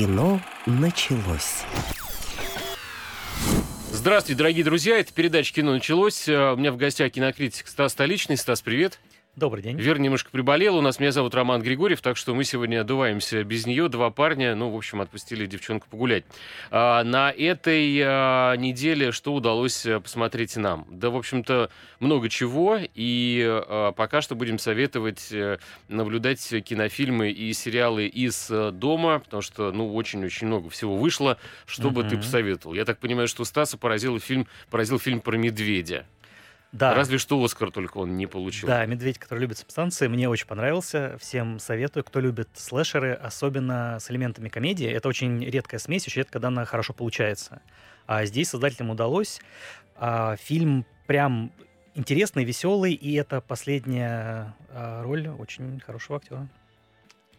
Кино началось. Здравствуйте, дорогие друзья. Это передача «Кино началось». Э, У меня в гостях кинокритик Стас Столичный. Стас, привет. Добрый день. Вера немножко приболела. У нас меня зовут Роман Григорьев, так что мы сегодня одуваемся без нее. Два парня, ну, в общем, отпустили девчонку погулять. А, на этой а, неделе что удалось а, посмотреть нам? Да, в общем-то, много чего. И а, пока что будем советовать а, наблюдать кинофильмы и сериалы из а, дома, потому что, ну, очень-очень много всего вышло. Что бы ты посоветовал? Я так понимаю, что Стаса поразил фильм, поразил фильм про медведя. Да, Разве что Оскар только он не получил. да, «Медведь, который любит субстанции», мне очень понравился. Всем советую, кто любит слэшеры, особенно с элементами комедии. Это очень редкая смесь, очень редко, когда она хорошо получается. А здесь создателям удалось. А, фильм прям интересный, веселый, и это последняя а, роль очень хорошего актера.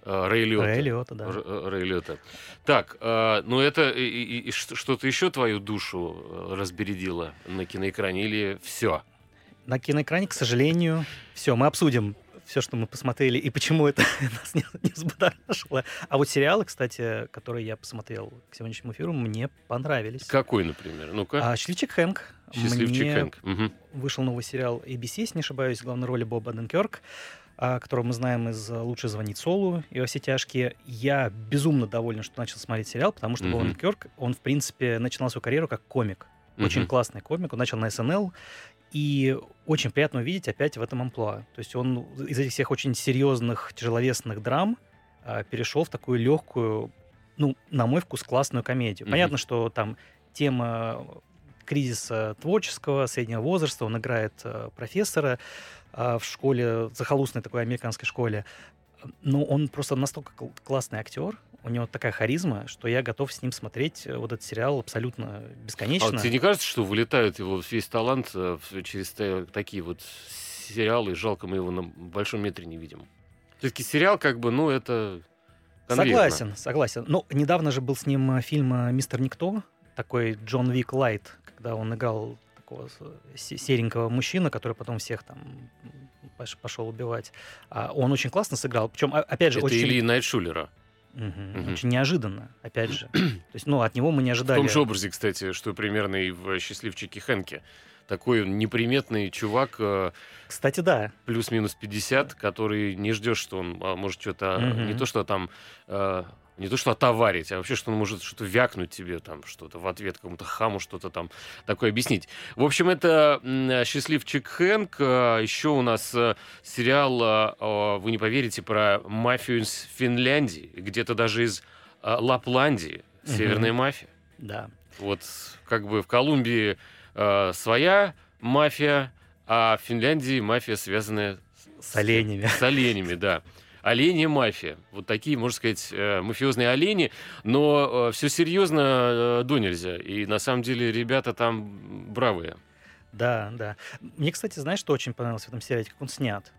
А, Рэй Лиотта. Рэя Лиотта, да. Э, Рэй Лиотта. Так, а, ну это и- и- что-то еще твою душу э, разбередило на киноэкране или все? На киноэкране, к сожалению, все, мы обсудим все, что мы посмотрели, и почему это нас не, не взбудоражило. А вот сериалы, кстати, которые я посмотрел к сегодняшнему эфиру, мне понравились. Какой, например? Ну-ка. А, «Счастливчик Хэнк». Счастливчик Мне Хэнк. Мгм. вышел новый сериал ABC, если не ошибаюсь, в главной роли Боба Денкерк, а, которого мы знаем из «Лучше звонить Солу» и «Во все тяжкие». Я безумно доволен, что начал смотреть сериал, потому что Боб Мгм. Денкерк, он, в принципе, начинал свою карьеру как комик. Очень Мгм. классный комик. Он начал на СНЛ. И очень приятно увидеть опять в этом амплуа. То есть он из этих всех очень серьезных, тяжеловесных драм а, перешел в такую легкую, ну, на мой вкус, классную комедию. Мгм. Понятно, что там тема кризиса творческого, среднего возраста. Он играет а, профессора а, в школе, захолустной такой американской школе. Но он просто настолько кл- классный актер, у него такая харизма, что я готов с ним смотреть э, вот этот сериал абсолютно А бесконечно. вот тебе не кажется, что вылетает его весь талант э, через та- такие вот сериалы, и жалко мы его на большом метре не видим? Все-таки сериал, как бы, ну, это конвейерно. Согласен, согласен. Ну, недавно же был с ним э, фильм «Мистер Никто», такой Джон Вик Лайт, когда он играл такого серенького мужчину, который потом всех там пошел убивать. А он очень классно сыграл. Причем, а- опять же, Это очень, Ильи Найтшулера. Мгм. очень неожиданно, опять же. То есть, ну, от него мы не В ожидали. том же образе, кстати, что примерно и в «Счастливчике Хэнке». Такой неприметный чувак, э, Кстати, да. плюс-минус 50, который не ждешь, что он а, может что-то, Мгм. не то что там, э, не то что отоварить, а вообще, что он может что-то вякнуть тебе, там, что-то в ответ какому-то хаму, что-то там такое объяснить. В общем, это «Счастливчик Хэнк». А, Еще у нас э, сериал, э, вы не поверите, про мафию из Финляндии, где-то даже из э, Лапландии, северная мафия. Да. Вот как бы в Колумбии э, своя мафия, а в Финляндии мафия, связанная С оленями. с оленями, да. Олени мафия. Вот такие, можно сказать, э, мафиозные олени, но все серьезно э, до нельзя. И на самом деле ребята там бравые. Да, да. Мне, кстати, знаешь, что очень понравилось в этом сериале? Как он снят.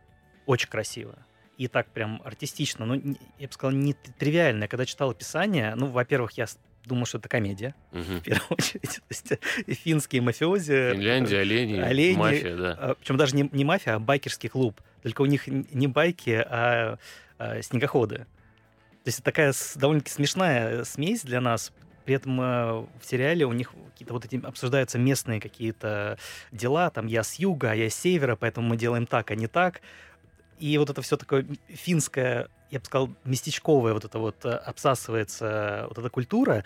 Очень красиво. И так прям артистично. Ну, я бы сказал, не тривиально. Когда читал описание, ну, во-первых, я думал, что это комедия, Мгм. в первую очередь. То есть финские мафиози. Финляндия, олени, олени, мафия, да. Причем даже не, не мафия, а байкерский клуб. Только у них не байки, а, а снегоходы. То есть это такая довольно-таки смешная смесь для нас. При этом э, в сериале у них какие-то вот эти обсуждаются местные какие-то дела. Там я с юга, а я с севера, поэтому мы делаем так, а не так. И вот это все такое финское, я бы сказал, местечковое вот это вот э, обсасывается, вот эта культура.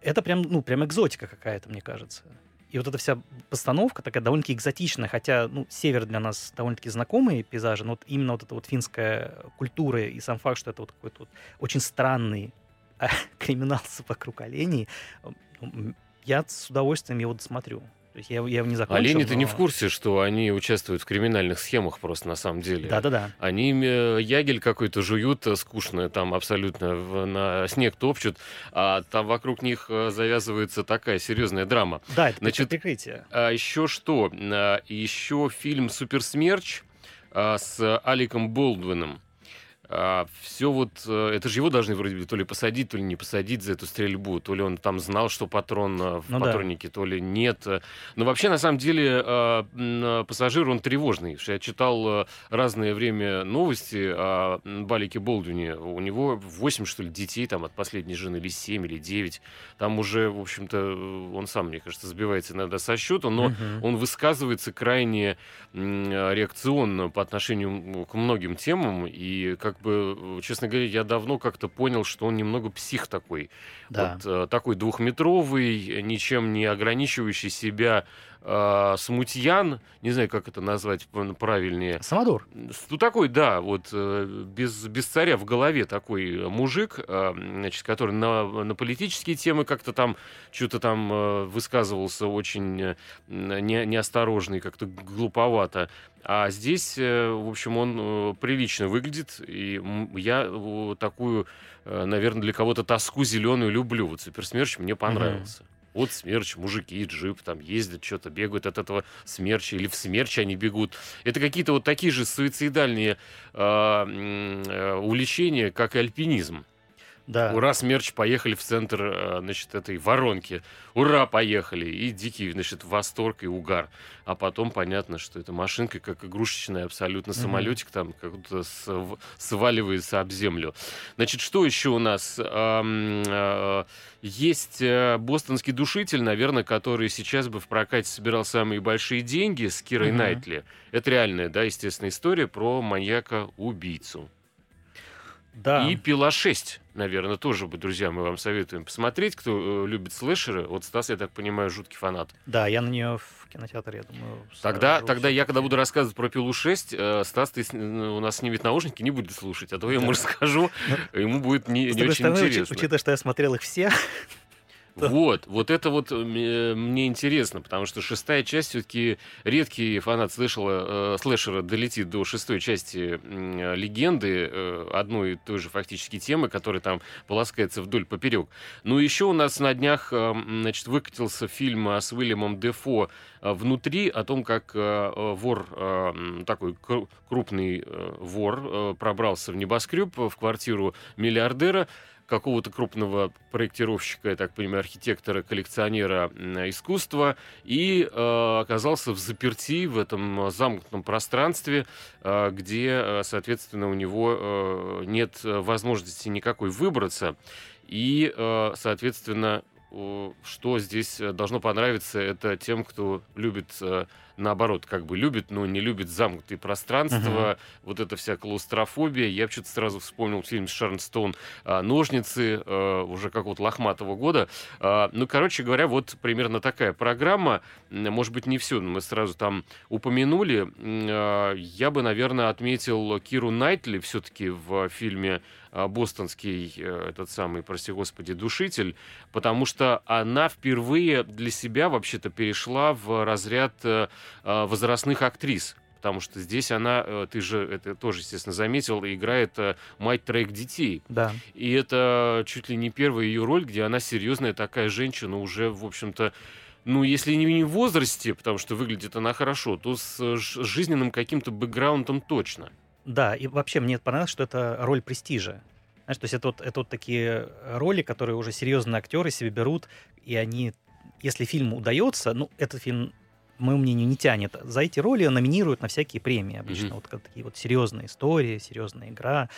Это прям, ну, прям экзотика какая-то, мне кажется. И вот эта вся постановка такая довольно-таки экзотичная, хотя, ну, север для нас довольно-таки знакомые пейзажи, но вот именно вот эта вот финская культура и сам факт, что это вот какой-то вот очень странный а, криминал вокруг оленей, я с удовольствием его досмотрю. То есть я, я его не закончил. Олени, ты не но- в курсе, что они участвуют в криминальных схемах просто на самом деле? Да-да-да. Они э, ягель какой-то жуют э, скучно, там абсолютно на снег топчут, а там вокруг них э, завязывается такая серьезная драма. Да, это Значит, прикрытие. А еще что? А, Еще фильм «Суперсмерч» а, с Аликом Болдуином. А, все вот, э, это же его должны вроде бы то ли посадить, то ли не посадить за эту стрельбу, то ли он там знал, что патрон э, в ну, патроннике, да. то ли нет. Но вообще, на самом деле, а, пассажир, он тревожный. Я читал разное время новости о Балике Болдуне. У него 8, что ли, детей там от последней жены, или 7, или 9. Там уже, в общем-то, он сам, мне кажется, сбивается иногда со счета, но угу. он высказывается крайне реакционно по отношению к многим темам, и как бы, э, честно говоря, я давно как-то понял, что он немного псих такой. Да. Вот э, такой двухметровый, ничем не ограничивающий себя э, смутьян, не знаю, как это назвать правильнее. Самодур. Ну, такой, да, вот э, без, без царя в голове такой мужик, э, значит, который на, на политические темы как-то там что-то там э, высказывался очень э, не, неосторожный, как-то глуповато. А здесь, э, в общем, он э, прилично выглядит, и я э, такую, наверное, для кого-то тоску зеленую люблю. Вот Суперсмерч мне понравился. Mm-hmm. Вот смерч, мужики, джип, там ездят, что-то бегают от этого смерча, или в смерч они бегут. Это какие-то вот такие же суицидальные э, увлечения, как и альпинизм. Да. Ура, смерч, поехали в центр, э, значит, этой воронки. Ура, поехали. И дикий, значит, восторг и угар. А потом понятно, что эта машинка, как игрушечная абсолютно самолетик, mm-hmm. там как-то сваливается об землю. Значит, что еще у нас? Э, есть э, бостонский душитель, наверное, который сейчас бы в прокате собирал самые большие деньги с Кирой mm-hmm. Найтли. Это реальная, да, естественно, история про маньяка-убийцу. Да. И «Пила 6», наверное, тоже бы, друзья, мы вам советуем посмотреть, кто э, любит слэшеры. Вот Стас, я так понимаю, жуткий фанат. Да, я на нее в кинотеатре, я думаю, Тогда, тогда я, когда буду рассказывать про «Пилу 6», э, Стас, ты у нас снимет наушники, не будет слушать, а то я ему расскажу, ну, ему будет не, не очень интересно. Учитывая, что я смотрел их все, Вот, вот это вот э, мне интересно, потому что шестая часть все-таки редкий фанат слышала, э, слэшера долетит до шестой части э, легенды э, одной и той же фактически темы, которая там полоскается вдоль поперек. Ну еще у нас на днях, э, значит, выкатился фильм с Уильямом Дефо э, внутри о том, как э, вор, э, такой крупный э, вор, э, пробрался в небоскреб, в квартиру миллиардера, какого-то крупного проектировщика, я так понимаю, архитектора, коллекционера искусства, и э, оказался в заперти в этом замкнутом пространстве, э, где, э, соответственно, у него э, нет возможности никакой выбраться. И, э, соответственно, что здесь должно понравиться, это тем, кто любит э, наоборот, как бы любит, но не любит замкнутые пространства, uh-huh. вот эта вся клаустрофобия. Я что-то сразу вспомнил фильм с Стоун а, «Ножницы», а, уже какого-то лохматого года. А, ну, короче говоря, вот примерно такая программа. Может быть, не все, но мы сразу там упомянули. А, я бы, наверное, отметил Киру Найтли все-таки в фильме бостонский, э, этот самый, прости господи, душитель, потому что она впервые для себя вообще-то перешла в разряд э, Э, возрастных актрис. Потому что здесь она, э, ты же это тоже, естественно, заметил, играет э, мать-трек детей. Да. И это чуть ли не первая ее роль, где она серьезная такая женщина, уже, в общем-то, ну, если не в возрасте, потому что выглядит она хорошо, то с жизненным каким-то бэкграундом точно. Да, и вообще мне понравилось, что это роль престижа. Знаешь, то есть это вот, это вот такие роли, которые уже серьезные актеры себе берут, и они, если фильм удается, ну, этот фильм моему мнению, не тянет. За эти роли номинируют на всякие премии обычно. Mm-hmm. Вот такие вот серьезные истории, серьезная игра.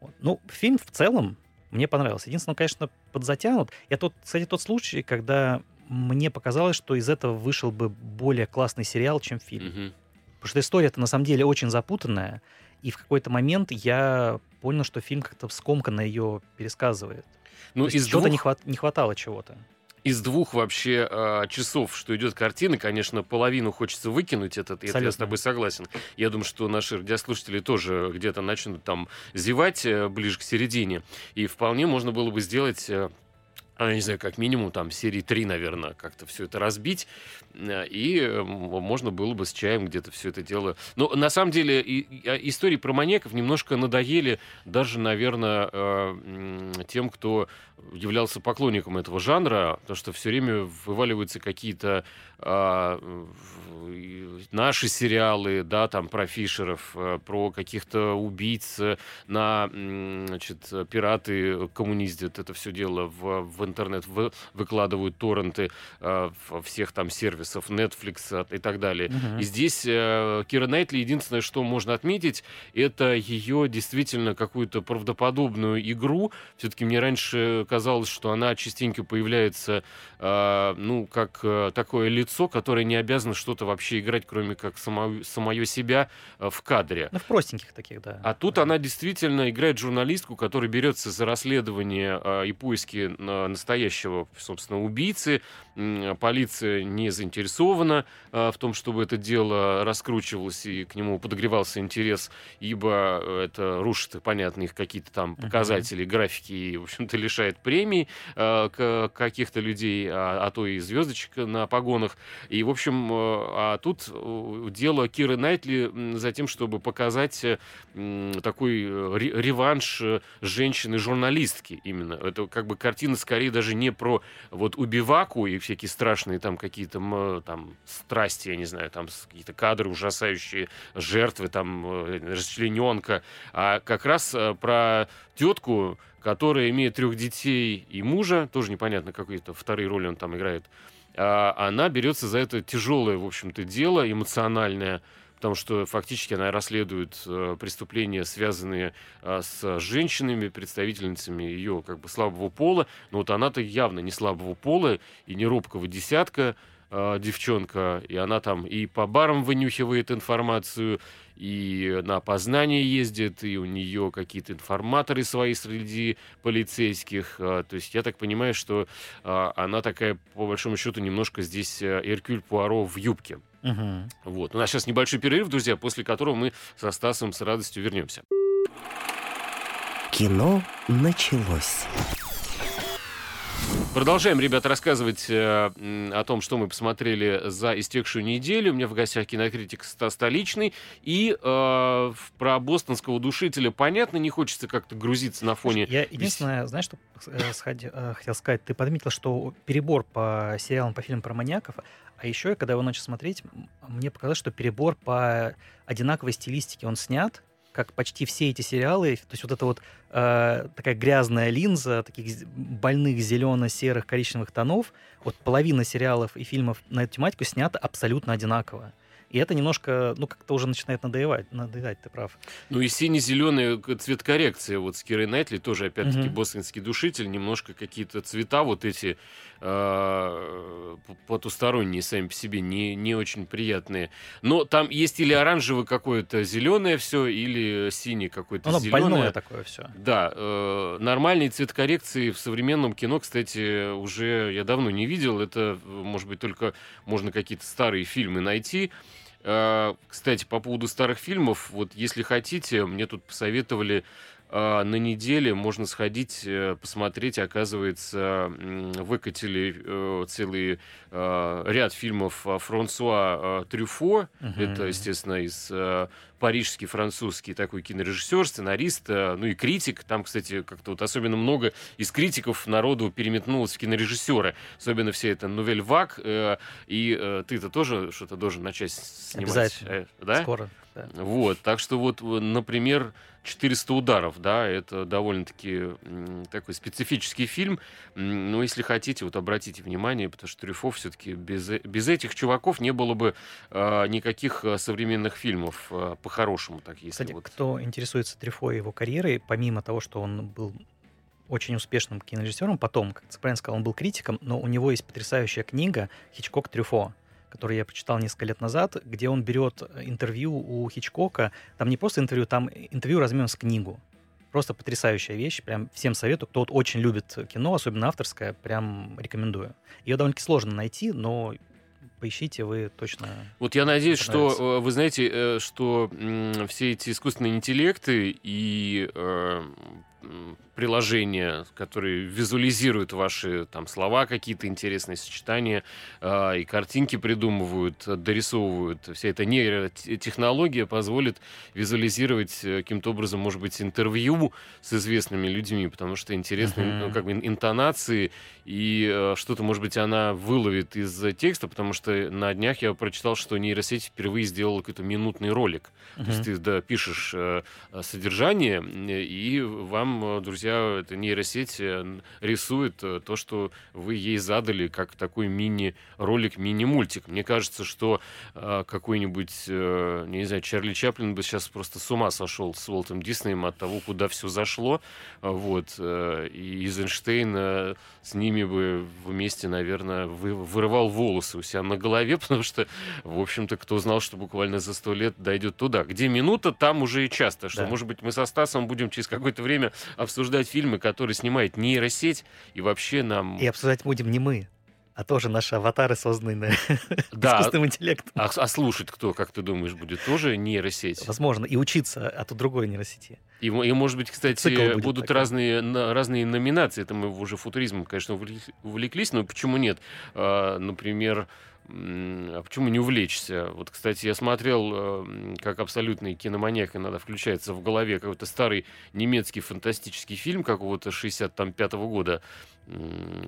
Вот. Ну, фильм в целом мне понравился. Единственное, конечно, подзатянут. Я тот, кстати, тот случай, когда мне показалось, что из этого вышел бы более классный сериал, чем фильм. Mm-hmm. Потому что история-то на самом деле очень запутанная. И в какой-то момент я понял, что фильм как-то скомканно ее пересказывает. Ну, из двух... не, хват... не хватало чего-то из двух вообще э, часов, что идет картина, конечно, половину хочется выкинуть этот, это я с тобой согласен. Я думаю, что наши радиослушатели тоже где-то начнут там зевать э, ближе к середине. И вполне можно было бы сделать э, а, не знаю, как минимум там серии 3, наверное, как-то все это разбить, э, и э, можно было бы с чаем где-то все это дело... Но на самом деле а, истории про маньяков немножко надоели даже, наверное, э, тем, кто являлся поклонником этого жанра, потому что все время вываливаются какие-то а, наши сериалы, да, там про Фишеров, про каких-то убийц на, значит, пираты коммуниздят это все дело в, в интернет, в, выкладывают торренты э, всех там сервисов, Netflix и так далее. Uh-huh. И здесь э, Кира Найтли единственное, что можно отметить, это ее действительно какую-то правдоподобную игру. Все-таки мне раньше казалось, что она частенько появляется, э, ну, как э, такое лицо, которое не обязано что-то вообще играть, кроме как само, самое себя э, в кадре. Ну, в простеньких таких, да. А тут да. она действительно играет журналистку, которая берется за расследование э, и поиски э, настоящего, собственно, убийцы. Полиция не заинтересована э, в том, чтобы это дело раскручивалось и к нему подогревался интерес, ибо это рушит, понятно, их какие-то там показатели, uh-huh. графики и, в общем-то, лишает премий э, каких-то людей, а, а то и звездочек на погонах. И, в общем, э, а тут дело Киры Найтли за тем, чтобы показать такой реванш женщины-журналистки именно. Это как бы картина скорее даже не про вот убиваку и всякие страшные там какие-то там страсти, я не знаю, там какие-то кадры ужасающие, жертвы, там э, расчлененка, а как раз э, про тетку, которая имеет трех детей и мужа, тоже непонятно, какие-то вторые роли он там играет, а она берется за это тяжелое, в общем-то, дело эмоциональное, потому что фактически она расследует э, преступления, связанные э, с женщинами, представительницами ее как бы слабого пола. Но вот она-то явно не слабого пола и не робкого десятка э, девчонка, и она там и по барам вынюхивает информацию, и на опознание ездит, и у нее какие-то информаторы свои среди полицейских. То есть я так понимаю, что она такая, по большому счету, немножко здесь Эркюль Пуаро в юбке. Угу. Вот. У нас сейчас небольшой перерыв, друзья, после которого мы со Стасом с радостью вернемся. Кино началось. Продолжаем, ребята, рассказывать э, о том, что мы посмотрели за истекшую неделю. У меня в гостях кинокритик столичный. И э, про бостонского душителя понятно, не хочется как-то грузиться на фоне... Я единственное, знаешь, что э, сходи, э, хотел сказать? Ты подметил, что перебор по сериалам, по фильмам про маньяков, а еще, когда его начал смотреть, мне показалось, что перебор по одинаковой стилистике он снят, как почти все эти сериалы, то есть вот эта вот э, такая грязная линза таких больных зелено-серых коричневых тонов, вот половина сериалов и фильмов на эту тематику снята абсолютно одинаково. И это немножко, ну, как-то уже начинает надоедать, надоедать, ты прав. Ну и сине-зеленая цвет коррекции вот с Кирой Найтли, тоже, опять-таки, угу. бостонский душитель, немножко какие-то цвета вот эти э, потусторонние сами по себе, не, не очень приятные. Но там есть или оранжевый какое-то зеленое все, или синий какой-то Оно зеленое. больное такое все. Да, э, нормальный цвет коррекции в современном кино, кстати, уже я давно не видел. Это, может быть, только можно какие-то старые фильмы найти. Э, кстати, по поводу старых фильмов, вот если хотите, мне тут посоветовали на неделе можно сходить, э, посмотреть, оказывается, выкатили целый ряд фильмов Франсуа Трюфо, uh-huh. это, естественно, из парижский, французский такой кинорежиссер, сценарист, э, ну и критик. Там, кстати, как-то вот особенно много из критиков народу переметнулось в кинорежиссеры. Особенно все это Нувель Вак. Э, и э, ты-то тоже что-то должен начать снимать. Обязательно. Да? Скоро. Да. Вот, так что вот, например, 400 ударов, да, это довольно-таки такой специфический фильм. Но если хотите, вот обратите внимание, потому что Трюфов все-таки без, без этих чуваков не было бы э, никаких современных фильмов э, по-хорошему, так если Кстати, вот. кто интересуется Трюфо и его карьерой, помимо того, что он был очень успешным кинорежиссером, потом, как ты правильно сказал, он был критиком, но у него есть потрясающая книга «Хичкок Трюфо», который я прочитал несколько лет назад, где он берет интервью у Хичкока. Там не просто интервью, там интервью размером с книгу. Просто потрясающая вещь. Прям всем советую. Кто вот очень любит кино, особенно авторское, прям рекомендую. Ее довольно-таки сложно найти, но поищите, вы точно... Вот я надеюсь, что э, вы знаете, э, что все эти искусственные интеллекты и э, приложения, которые визуализируют ваши там слова, какие-то интересные сочетания, э, и картинки придумывают, дорисовывают. Вся эта нейротехнология позволит визуализировать э, каким-то образом, может быть, интервью с известными людьми, потому что интересные uh-huh. ну, как бы интонации, и э, что-то, может быть, она выловит из текста, потому что на днях я прочитал, что нейросеть впервые сделала какой-то минутный ролик. Uh-huh. То есть ты да, пишешь э, содержание, и вам, друзья, друзья, эта нейросеть э, рисует э, то, что вы ей задали, как такой мини-ролик, мини-мультик. Мне кажется, что э, какой-нибудь, э, не знаю, Чарли Чаплин бы сейчас просто с ума сошел с Уолтом Диснеем от того, куда все зашло. Вот. Э, и Эйзенштейн э, с ними бы вместе, наверное, вы, вырывал волосы у себя на голове, потому что, в общем-то, кто знал, что буквально за сто лет дойдет туда. Где минута, там уже и часто. Что, да. может быть, мы со Стасом будем через какое-то время обсуждать обсуждать фильмы, которые снимает нейросеть, и вообще нам... И обсуждать будем не мы, а тоже наши аватары, созданные да. искусственным интеллектом. А, а слушать кто, как ты думаешь, будет тоже нейросеть? Возможно, и учиться от другой нейросети. И, и может быть, кстати, будут такой. разные, разные номинации. Это мы уже футуризмом, конечно, увлеклись, но почему нет? А, например, а почему не увлечься? Вот, кстати, я смотрел, э, как абсолютный киноманьяк иногда включается в голове какой-то старый немецкий фантастический фильм какого-то 65-го года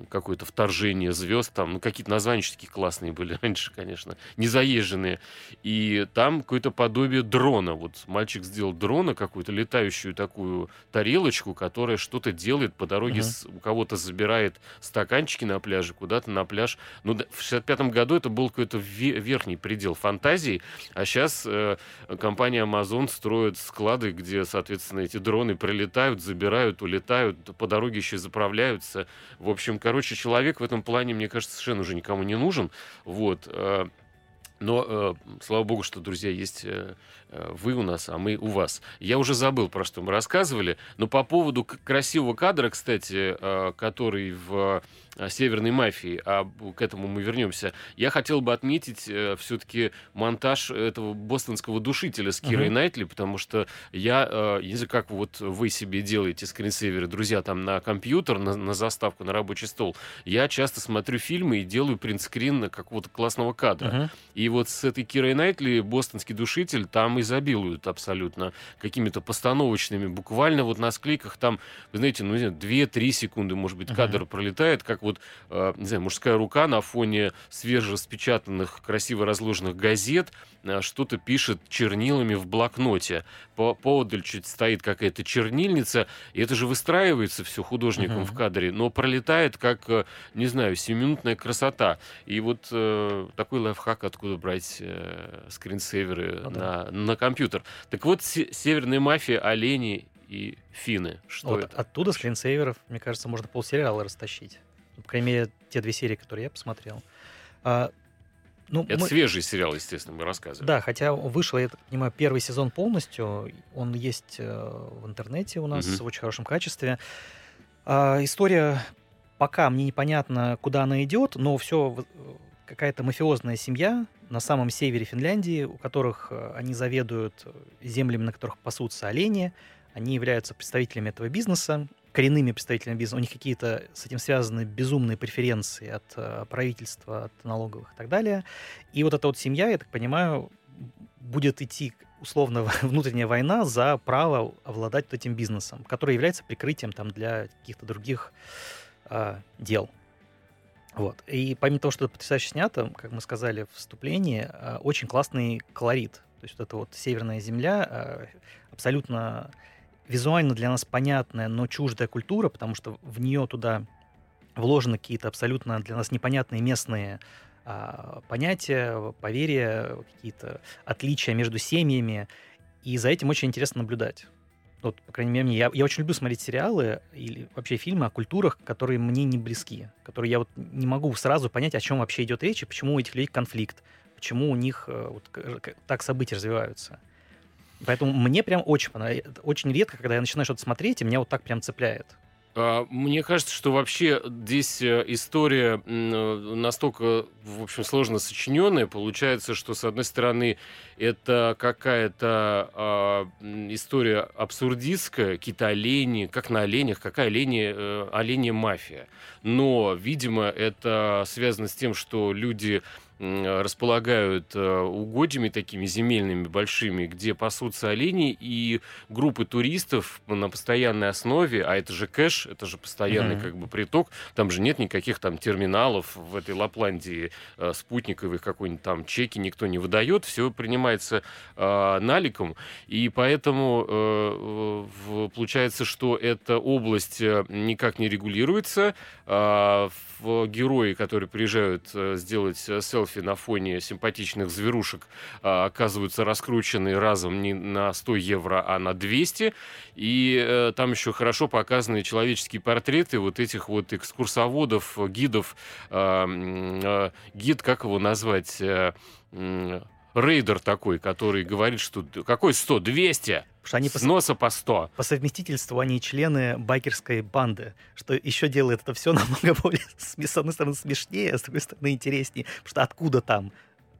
какое-то вторжение звезд, там, ну, какие-то названия такие классные были раньше, конечно, незаезженные. И там какое-то подобие дрона. Вот мальчик сделал дрона, какую-то летающую такую тарелочку, которая что-то делает по дороге, uh-huh. у кого-то забирает стаканчики на пляже, куда-то на пляж. Ну, в 65-м году это был какой-то верхний предел фантазии, а сейчас э, компания Amazon строит склады, где, соответственно, эти дроны прилетают, забирают, улетают, по дороге еще заправляются. В общем, короче, человек в этом плане, мне кажется, совершенно уже никому не нужен. Вот. Э, но, э, слава богу, что, друзья, есть э, вы у нас, а мы у вас. Я уже забыл, про что мы рассказывали, но по поводу красивого кадра, кстати, который в северной мафии, а к этому мы вернемся. Я хотел бы отметить э, все-таки монтаж этого бостонского душителя с Кирой uh-huh. Найтли, потому что я, э, не знаю, как вот вы себе делаете скринсейверы, друзья, там на компьютер, на, на заставку, на рабочий стол. Я часто смотрю фильмы и делаю принтскрин какого-то классного кадра. Uh-huh. И вот с этой Кирой Найтли бостонский душитель там изобилуют абсолютно какими-то постановочными, буквально вот на склейках там, вы знаете, ну, 2-3 секунды, может быть, кадр uh-huh. пролетает, как вот, э, не знаю, мужская рука на фоне свежераспечатанных, красиво разложенных газет э, что-то пишет чернилами в блокноте. По поодаль чуть стоит какая-то чернильница, и это же выстраивается все художником uh-huh. в кадре, но пролетает как, э, не знаю, семиминутная красота. И вот э, такой лайфхак, откуда брать э, скринсейверы ну, на, да. на компьютер. Так вот, северная мафия, олени и финны. Что вот это? Оттуда скринсейверов, мне кажется, можно полсериала растащить. Ну, по крайней мере, те две серии, которые я посмотрел. А, ну, это мы... свежий сериал, естественно, мы рассказываем. Да, хотя вышел, я так понимаю, первый сезон полностью. Он есть э, в интернете у нас угу. в очень хорошем качестве. А, история пока мне непонятно, куда она идет, но все какая-то мафиозная семья на самом севере Финляндии, у которых э, они заведуют землями, на которых пасутся олени. Они являются представителями этого бизнеса коренными представителями бизнеса, у них какие-то с этим связаны безумные преференции от э, правительства, от налоговых и так далее. И вот эта вот семья, я так понимаю, будет идти условно внутренняя война за право обладать вот этим бизнесом, который является прикрытием там для каких-то других э, дел. Вот. И помимо того, что это потрясающе снято, как мы сказали в вступлении, э, очень классный колорит. То есть вот эта вот северная земля э, абсолютно визуально для нас понятная, но чуждая культура, потому что в нее туда вложены какие-то абсолютно для нас непонятные местные а, понятия, поверья, какие-то отличия между семьями. И за этим очень интересно наблюдать. Вот, по крайней мере, мне. Я, я очень люблю смотреть сериалы или вообще фильмы о культурах, которые мне не близки, которые я вот не могу сразу понять, о чем вообще идет речь, и почему у этих людей конфликт, почему у них э, вот, так события развиваются. Поэтому мне прям очень понравилось. Очень редко, когда я начинаю что-то смотреть, и меня вот так прям цепляет. А, мне кажется, что вообще здесь э, история настолько, в общем, сложно сочиненная. Получается, что, с одной стороны, это какая-то э, история абсурдистская, какие-то олени, как на оленях, какая олени, э, оленья мафия. Но, видимо, это связано с тем, что люди располагают э, угодьями такими земельными большими, где пасутся олени, и группы туристов на постоянной основе, а это же кэш, это же постоянный mm-hmm. как бы приток, там же нет никаких там терминалов в этой Лапландии э, спутниковых какой-нибудь там чеки никто не выдает, все принимается э, наликом, и поэтому э, э, получается, что эта область э, никак не регулируется, э, в герои, которые приезжают э, сделать селфи селфи на фоне симпатичных зверушек а, оказываются раскручены разом не на 100 евро, а на 200. И э, там еще хорошо показаны человеческие портреты вот этих вот экскурсоводов, гидов. А, а, гид, как его назвать? Э, рейдер такой, который говорит, что какой 100, 200, что они с по, носа по 100. По совместительству они члены байкерской банды, что еще делает это все намного более, с одной стороны, смешнее, а с другой стороны, интереснее. Потому что откуда там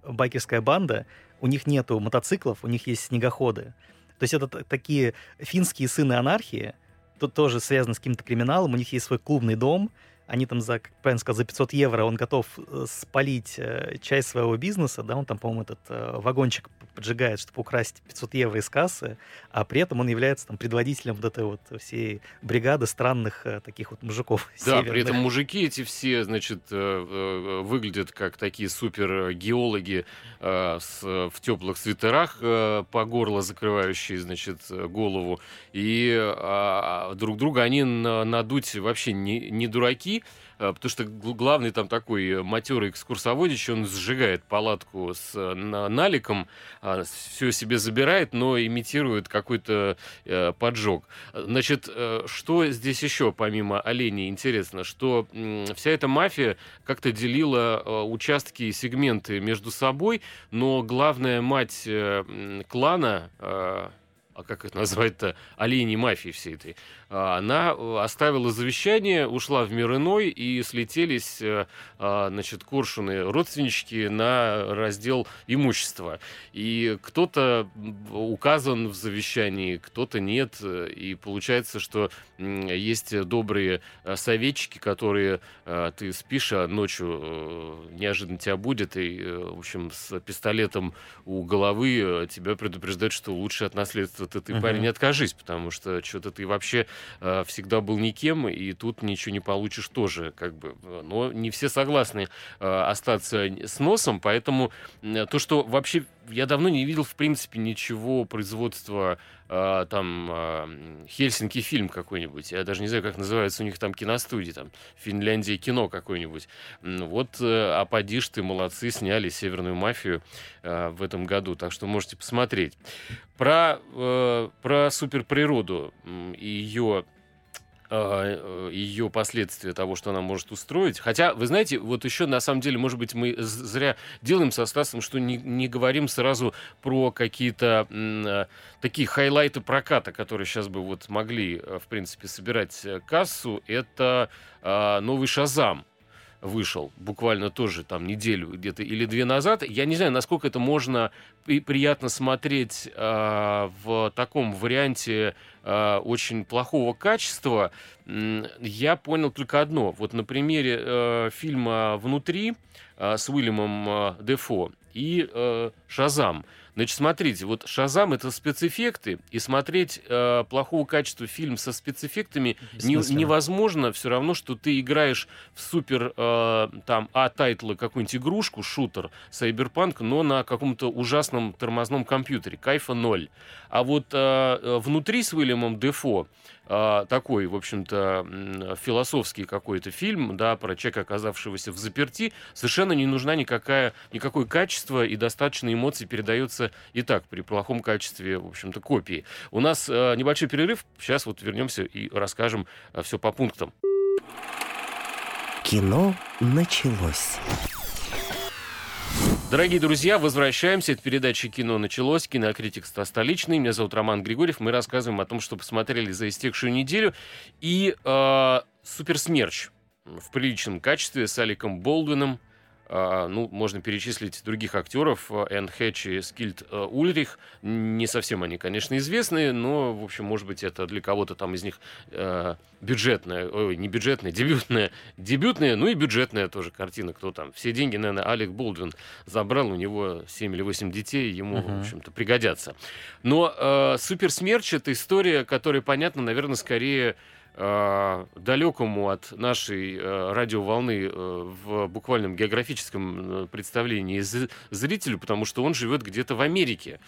байкерская банда? У них нету мотоциклов, у них есть снегоходы. То есть это такие финские сыны анархии, тут тоже связано с каким-то криминалом, у них есть свой клубный дом, они там за, как правильно сказать, за 500 евро он готов э, спалить э, часть своего бизнеса, да, он там, по-моему, этот э, вагончик поджигает, чтобы украсть 500 евро из кассы, а при этом он является там предводителем вот этой вот всей бригады странных таких вот мужиков. Да, северных. при этом мужики эти все, значит, выглядят как такие супер геологи в теплых свитерах по горло закрывающие, значит, голову, и а, а, друг друга они надуть вообще не, не дураки, Э, потому что главный там такой матерый экскурсоводич, он сжигает палатку с э, наликом, а, все себе забирает, но имитирует какой-то э, поджог. Значит, что здесь еще помимо оленей интересно, что вся эта мафия как-то делила участки и сегменты между собой, но главная мать клана а как это назвать-то, оленей мафии всей этой, а, она э, оставила завещание, ушла в мир иной, и слетелись, э, а, значит, коршуны родственнички на раздел имущества. И кто-то указан в завещании, кто-то нет, и получается, что есть добрые э, советчики, которые ты спишь, а ночью неожиданно тебя будет, и, в общем, с пистолетом у головы тебя предупреждают, что лучше от наследства что ты, uh-huh. парень, откажись, потому что что-то ты вообще э, всегда был никем, и тут ничего не получишь тоже, как бы. Но не все согласны э, остаться с носом, поэтому э, то, что вообще я давно не видел, в принципе, ничего производства э, там э, Хельсинки фильм какой-нибудь. Я даже не знаю, как называется у них там киностудии, там Финляндия кино какой-нибудь. Вот, э, а ты, молодцы, сняли «Северную мафию» э, в этом году, так что можете посмотреть. Про, э, про суперприроду и ее ее последствия того, что она может устроить. Хотя, вы знаете, вот еще на самом деле, может быть, мы зря делаем со Стасом, что не, не говорим сразу про какие-то э, такие хайлайты проката, которые сейчас бы вот могли, э, в принципе, собирать кассу. Это э, новый Шазам вышел буквально тоже там неделю где-то или две назад. Я не знаю, насколько это можно и приятно смотреть э, в таком варианте э, очень плохого качества. Я понял только одно. Вот на примере э, фильма «Внутри» э, с Уильямом э, Дефо и э, «Шазам». Значит, смотрите, вот Шазам это спецэффекты, и смотреть э, плохого качества фильм со спецэффектами не, невозможно. Все равно, что ты играешь в супер э, там ААА-тайтлы какую-нибудь игрушку, шутер, Сайберпанк, но на каком-то ужасном тормозном компьютере. Кайфа ноль. А вот э, э внутри с Уильямом Дефо такой, в общем-то, философский какой-то фильм, да, про человека, оказавшегося в заперти, совершенно не нужна никакая, никакое качество и достаточно эмоций передается и так при плохом качестве, в общем-то, копии. У нас э, небольшой перерыв, сейчас вот вернемся и расскажем э, все по пунктам. Кино началось. Дорогие друзья, возвращаемся. Это передача «Кино началось». Кинокритик столичный. Меня зовут Роман Григорьев. Мы рассказываем о том, что посмотрели за истекшую неделю. И э, «Суперсмерч» в приличном качестве с Алеком Болдуином. А, ну, можно перечислить других актеров, э, Энн Хеч и Скит э, Ульрих. Не совсем они, конечно, известные, но, в общем, может быть, это для кого-то там из них э, бюджетная, ой, не бюджетная, дебютная, дебютная, ну и бюджетная тоже картина, кто там. Все деньги, наверное, Алек Болдвин забрал, у него 7 или 8 детей, ему, uh-huh. в общем-то, пригодятся. Но э, «Супер Смерч» — это история, которая понятна, наверное, скорее далекому от нашей э, радиоволны э, в буквальном географическом э, представлении зрителю, потому что он живет где-то в Америке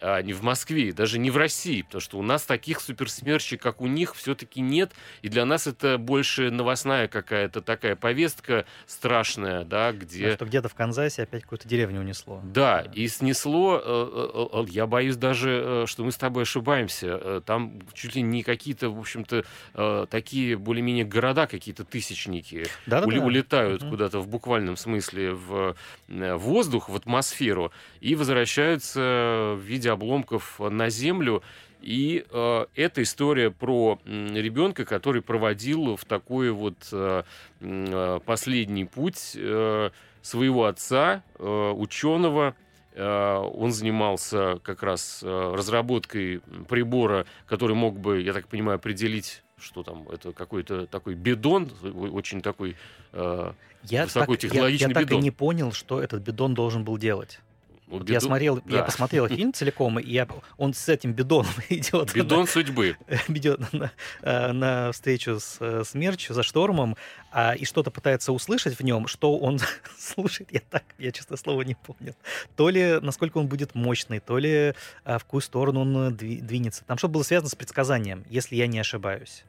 а не в Москве, даже не в России, потому что у нас таких суперсмерчей, как у них, все-таки нет, и для нас это больше новостная какая-то такая повестка страшная, да, где... что где-то в Канзасе опять какую-то деревню унесло. Да, и снесло, э, э, э, я боюсь даже, что мы с тобой ошибаемся, там чуть ли не какие-то, в общем-то, такие более-менее города, какие-то тысячники да, да, да. улетают угу. куда-то в буквальном смысле в воздух, в атмосферу, и возвращаются в виде обломков на землю. И э, это история про ребенка, который проводил в такой вот э, э, последний путь э, своего отца, э, ученого. Э, он занимался как раз э, разработкой прибора, который мог бы, я так понимаю, определить что там, это какой-то такой бидон, очень такой э, я высокотехнологичный так, я, я бидон. Я так и не понял, что этот бидон должен был делать. Вот я смотрел, да. я посмотрел фильм целиком, и я, он с этим бидоном идет. Бидон на, судьбы. Идет на, э, на встречу с э, смерчью за штормом, а, и что-то пытается услышать в нем, что он слушает, я так, я честно слово не понял. То ли насколько он будет мощный, то ли а, в какую сторону он двинется. Там что-то было связано с предсказанием, если я не ошибаюсь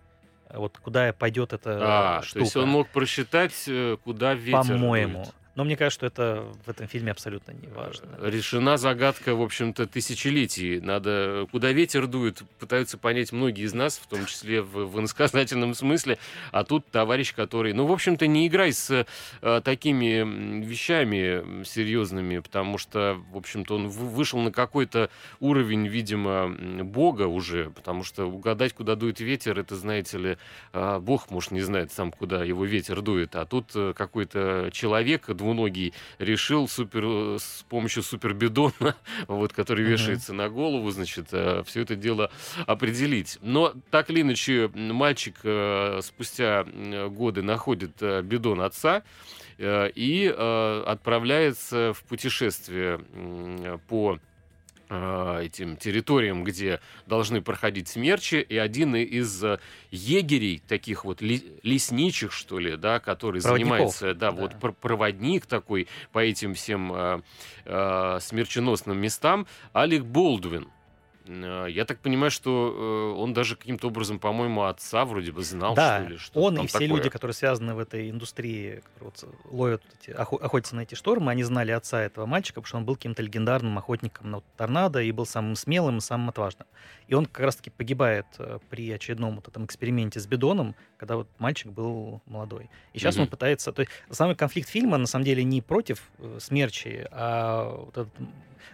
вот куда пойдет эта а, штука. То есть он мог просчитать, э, куда ветер По-моему. Но мне кажется, что это в этом фильме абсолютно не важно. Решена загадка, в общем-то, тысячелетий. Надо, куда ветер дует, пытаются понять многие из нас, в том числе в, в иносказательном смысле. А тут товарищ, который, ну, в общем-то, не играй с э, такими вещами серьезными, потому что, в общем-то, он вышел на какой-то уровень, видимо, бога уже, потому что угадать, куда дует ветер, это, знаете ли, э, бог, может, не знает сам, куда его ветер дует, а тут э, какой-то человек, двуногий решил супер, э, с помощью супербидона, вот, который вешается uh-huh. на голову, значит, э, все это дело определить. Но так или иначе, мальчик э, спустя годы находит бидон отца и отправляется в путешествие по этим территориям, где должны проходить смерчи, и один из э, егерей, таких вот лесничих, что ли, да, который занимается, да, да, вот проводник такой по этим всем э, э, смерченосным местам, Алек Болдвин. Э, я так понимаю, что э, он даже каким-то образом, по-моему, отца вроде бы знал, да, что ли. Что он и все такое. люди, которые связаны в этой индустрии, которые вот ловят, эти, охотятся на эти штормы, они знали отца этого мальчика, потому что он был каким-то легендарным охотником на торнадо и был самым смелым и самым отважным. И он как раз-таки погибает э, при очередном вот этом эксперименте с бидоном, когда вот мальчик был молодой. И сейчас mm-hmm. он пытается... То есть самый конфликт фильма, на самом деле, не против смерчи, а вот этот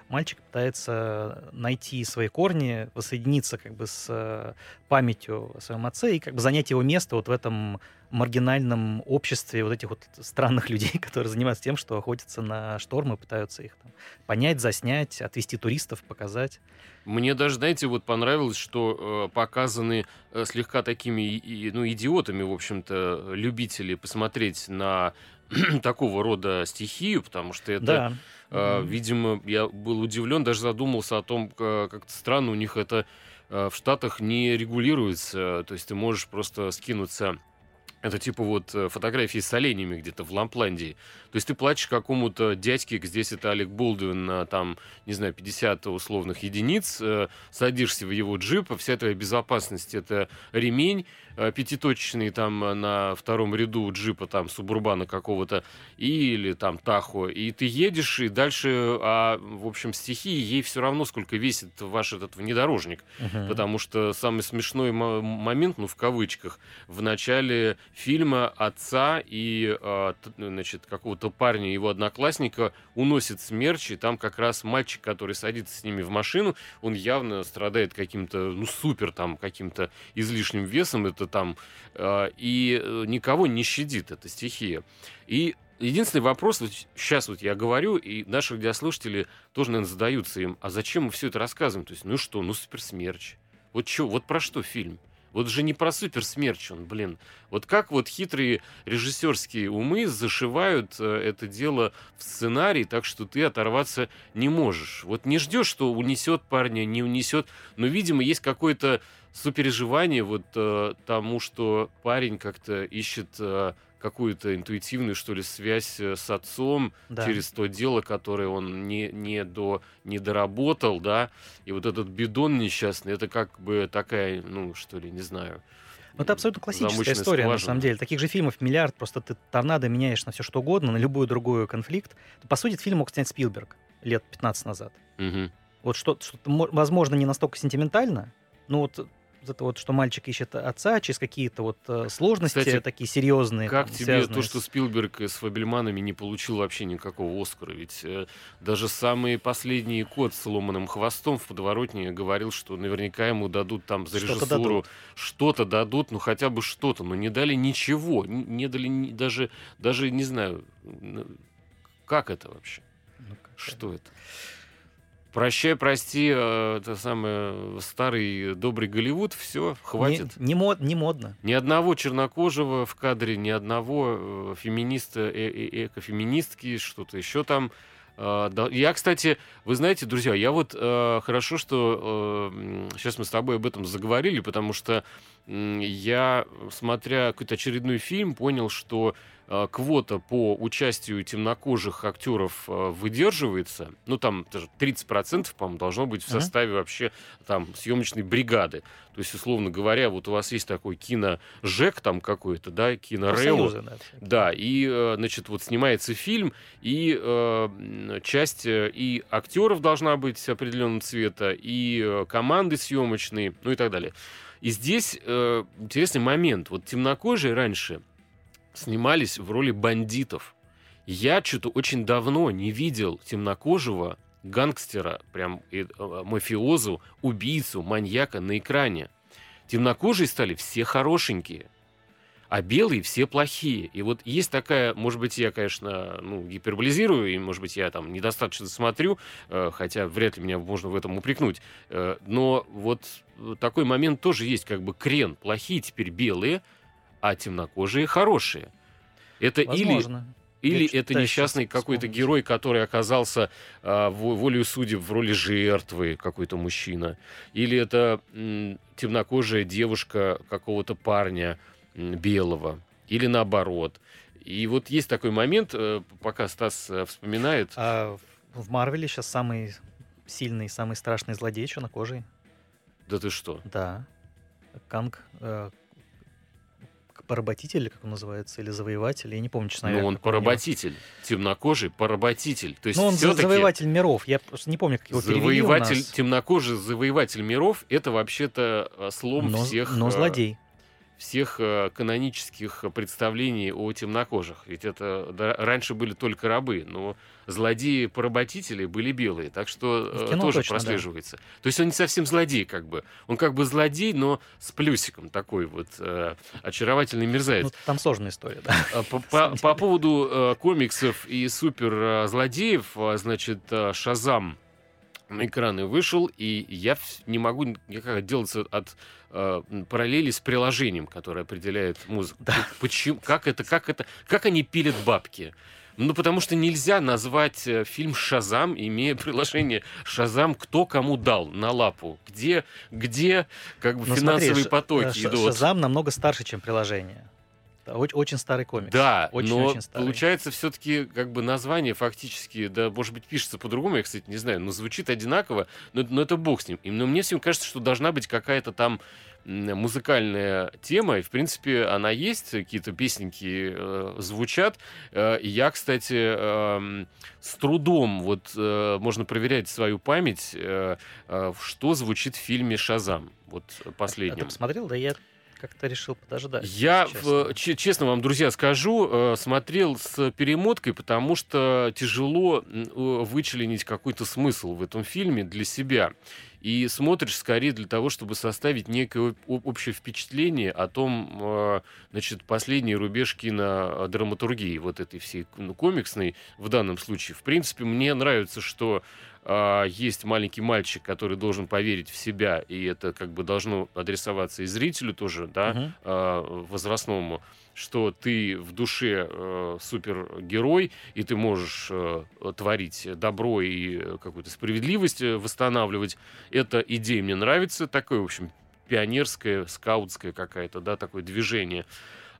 мальчик пытается найти свои корни, воссоединиться как бы с э, памятью о своем отце и как бы занять его место вот в этом маргинальном обществе вот этих вот странных людей, которые занимаются тем, что охотятся на штормы, пытаются их там понять, заснять, отвести туристов, показать. Мне даже, знаете, вот понравилось, что э, показаны э, слегка такими и, ну, идиотами, в общем-то, любители посмотреть на такого рода стихию, потому что это... Да Uh, видимо, я был удивлен, даже задумался о том, как-то странно у них это э, в Штатах не регулируется. То есть ты можешь просто скинуться это типа вот э, фотографии с оленями где-то в Лампландии. То есть ты платишь какому-то дядьке, здесь это Алек Болдуин, на там, не знаю, 50 условных единиц, э, садишься в его джип, а вся твоя безопасность это ремень, э, пятиточечный там на втором ряду джипа там субурбана какого-то или там Тахо, и ты едешь, и дальше, а, в общем, стихии ей все равно, сколько весит ваш этот внедорожник. Uh-huh. Потому что самый смешной момент, ну, в кавычках, в начале фильма отца и, э, значит, какого-то парня, его одноклассника, уносит смерч, и там как раз мальчик, который садится с ними в машину, он явно страдает каким-то, ну, супер там, каким-то излишним весом, это там, э, и никого не щадит эта стихия. И Единственный вопрос, вот сейчас вот я говорю, и наши радиослушатели тоже, наверное, задаются им, а зачем мы все это рассказываем? То есть, ну что, ну суперсмерч. Вот что, вот про что фильм? Вот же не про суперсмерч он, блин. Вот как вот хитрые режиссерские умы зашивают э, это дело в сценарий, так что ты оторваться не можешь. Вот не ждешь, что унесет парня, не унесет, но, видимо, есть какое-то сопереживание вот э, тому, что парень как-то ищет э, какую-то интуитивную, что ли, связь э, с отцом да. через то дело, которое он не, не, до, не доработал, да, и вот этот бидон несчастный, это как бы такая, ну, что ли, не знаю, ну, это абсолютно классическая история, скважина. на самом деле. Таких же фильмов миллиард, просто ты торнадо меняешь на все что угодно, на любую другую конфликт. По сути, фильм мог снять Спилберг лет 15 назад. Угу. Вот что, что возможно, не настолько сентиментально, но вот это вот, что мальчик ищет отца через какие-то вот э, сложности Кстати, такие серьезные. Как там, тебе то, что Спилберг с Фабельманами не получил вообще никакого Оскара? Ведь э, даже самый последний кот с ломаным хвостом в подворотне говорил, что наверняка ему дадут там за режиссуру что-то дадут, что-то дадут ну хотя бы что-то, но не дали ничего, не, не дали ни, даже, даже не знаю, как это вообще? Ну, как что это? Прощай, прости, э, это самое старый добрый Голливуд, все, хватит. Не, не, мод, не модно. Ни одного чернокожего в кадре, ни одного э, феминиста, э, э, экофеминистки, что-то еще там. Э. Я, кстати, вы знаете, друзья, я вот э, хорошо, что э, сейчас мы с тобой об этом заговорили, потому что э, я, смотря какой-то очередной фильм, понял, что Э, квота по участию темнокожих актеров э, выдерживается, ну там даже 30%, по-моему, должно быть в составе uh-huh. вообще там съемочной бригады. То есть, условно говоря, вот у вас есть такой кино Жек там какой-то, да, кино Рео. Да, да, и, э, значит, вот снимается фильм, и э, часть и актеров должна быть определенного цвета, и команды съемочные, ну и так далее. И здесь э, интересный момент. Вот темнокожие раньше снимались в роли бандитов. Я что-то очень давно не видел темнокожего гангстера, прям э, мафиозу, убийцу, маньяка на экране. Темнокожие стали все хорошенькие, а белые все плохие. И вот есть такая, может быть, я, конечно, ну, гиперболизирую, и, может быть, я там недостаточно смотрю, э, хотя вряд ли меня можно в этом упрекнуть, э, но вот такой момент тоже есть, как бы крен. Плохие теперь белые, а темнокожие хорошие. Это Возможно. или или это несчастный какой-то герой, который оказался э, волею судеб в роли жертвы, какой-то мужчина. Или это м, темнокожая девушка какого-то парня м, белого. Или наоборот. И вот есть такой момент, э, пока Стас э, вспоминает. А в Марвеле сейчас самый сильный, самый страшный злодей чернокожий. Да ты что? Да. Канг, э, поработитель, как он называется, или завоеватель, я не помню, честно говоря. Ну, он поработитель, темнокожий поработитель. То есть ну, он завоеватель миров, я просто не помню, как его Завоеватель, темнокожий завоеватель миров, это вообще-то э, слом но, всех... Но э, злодей всех э, канонических представлений о темнокожих. Ведь это да, раньше были только рабы, но злодеи-поработители были белые, так что э, тоже точно, прослеживается. Да. То есть он не совсем злодей, как бы. Он как бы злодей, но с плюсиком такой вот э, очаровательный мерзавец. Ну, там сложная история, да. А, по, по, по поводу э, комиксов и суперзлодеев, э, значит, э, Шазам на экраны вышел, и я не могу никак отделаться от э, параллели с приложением, которое определяет музыку. Да. Почему? Как это? Как это? Как они пилят бабки? Ну, потому что нельзя назвать э, фильм «Шазам», имея приложение «Шазам», кто кому дал на лапу. Где, где как бы, Но финансовые смотри, потоки ш- идут. «Шазам» намного старше, чем приложение. Очень, старый комикс. Да, очень, но очень старый. получается все-таки как бы название фактически, да, может быть, пишется по-другому, я, кстати, не знаю, но звучит одинаково, но, но это бог с ним. И, но мне всем кажется, что должна быть какая-то там музыкальная тема, и, в принципе, она есть, какие-то песенки э, звучат. Э, я, кстати, э, с трудом, вот, э, можно проверять свою память, э, э, что звучит в фильме «Шазам», вот последнем. А ты посмотрел? Да я как-то решил подождать. Я, честно. че- честно вам, друзья, скажу, э, смотрел с перемоткой, потому что тяжело э, вычленить какой-то смысл в этом фильме для себя. И смотришь скорее для того, чтобы составить некое общее впечатление о том, э, значит, последний рубеж кинодраматургии, вот этой всей ну, комиксной в данном случае. В принципе, мне нравится, что а, есть маленький мальчик, который должен поверить в себя, и это как бы должно адресоваться и зрителю тоже, да, Мгм. а, возрастному, что ты в душе э, супергерой, и ты можешь э, творить добро и э, какую-то справедливость э, восстанавливать. Эта идея мне нравится, такое, в общем, пионерское, скаутское какая-то, да, такое движение.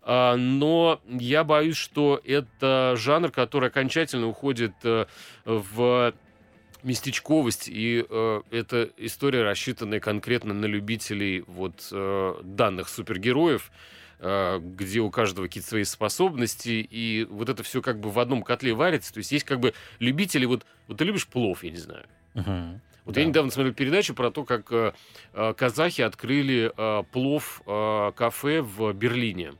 А, Но я боюсь, что это жанр, который окончательно уходит э, в местечковость, и э, это история, рассчитанная конкретно на любителей вот э, данных супергероев, э, где у каждого какие-то свои способности, и вот это все как бы в одном котле варится. То есть есть как бы любители, вот, вот ты любишь плов, я не знаю. Мгм. Вот Да. я недавно смотрел передачу про то, как э, э, казахи открыли э, плов э, кафе в Берлине.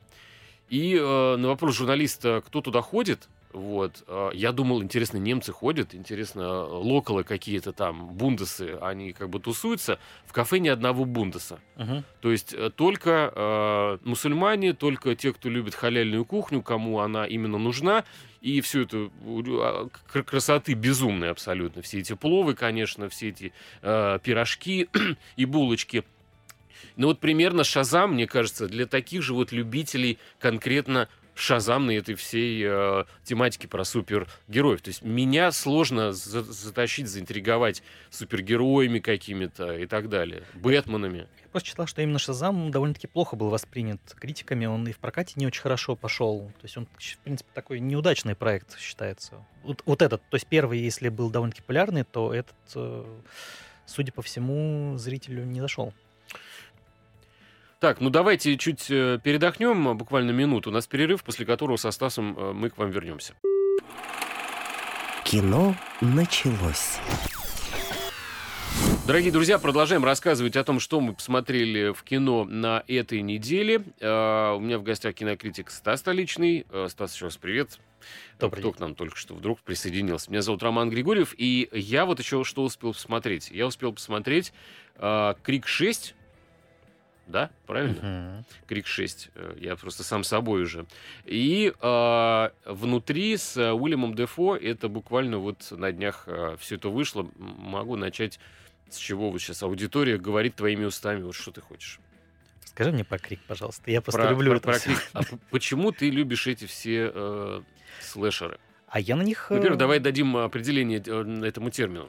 И э, на вопрос журналиста, кто туда ходит, вот, э, я думал, интересно, немцы ходят, интересно, локалы какие-то там, бундесы, они как бы тусуются. В кафе ни одного бундеса. Мгм. То есть э, только э, мусульмане, только те, кто любит халяльную кухню, кому она именно нужна. И все это к- красоты безумной абсолютно. Все эти пловы, конечно, все эти э, пирожки и булочки. Ну вот примерно Шазам, мне кажется, для таких же вот любителей конкретно шазамной этой всей э, тематики про супергероев. То есть меня сложно за- затащить, заинтриговать супергероями какими-то и так далее, Бэтменами. Я просто читал, что именно Шазам довольно-таки плохо был воспринят критиками, он и в прокате не очень хорошо пошел. То есть он, в принципе, такой неудачный проект считается. Вот, вот этот, то есть первый, если был довольно-таки популярный, то этот, э, судя по всему, зрителю не зашел. Так, ну давайте чуть э, передохнем, буквально минуту. У нас перерыв, после которого со Стасом э, мы к вам вернемся. Кино началось. Дорогие друзья, продолжаем рассказывать о том, что мы посмотрели в кино на этой неделе. Э, У меня в гостях кинокритик Стас Столичный. Э, Стас, еще раз привет. Добрый Кто к нам только что вдруг присоединился. Меня зовут Роман Григорьев, и я вот еще что успел посмотреть. Я успел посмотреть э, «Крик 6». Да, правильно? Мгм. Крик 6. э, Я просто сам собой уже. И э, внутри с э, Уильямом Дефо это буквально вот на днях все это вышло. Могу начать с чего вот сейчас аудитория говорит твоими устами. Вот что ты хочешь. Скажи мне про крик, пожалуйста. Я просто Про- люблю про- это про. Крик. А почему ты любишь эти все э, слэшеры? А я на них... э, Во-первых, давай дадим определение э, этому термину.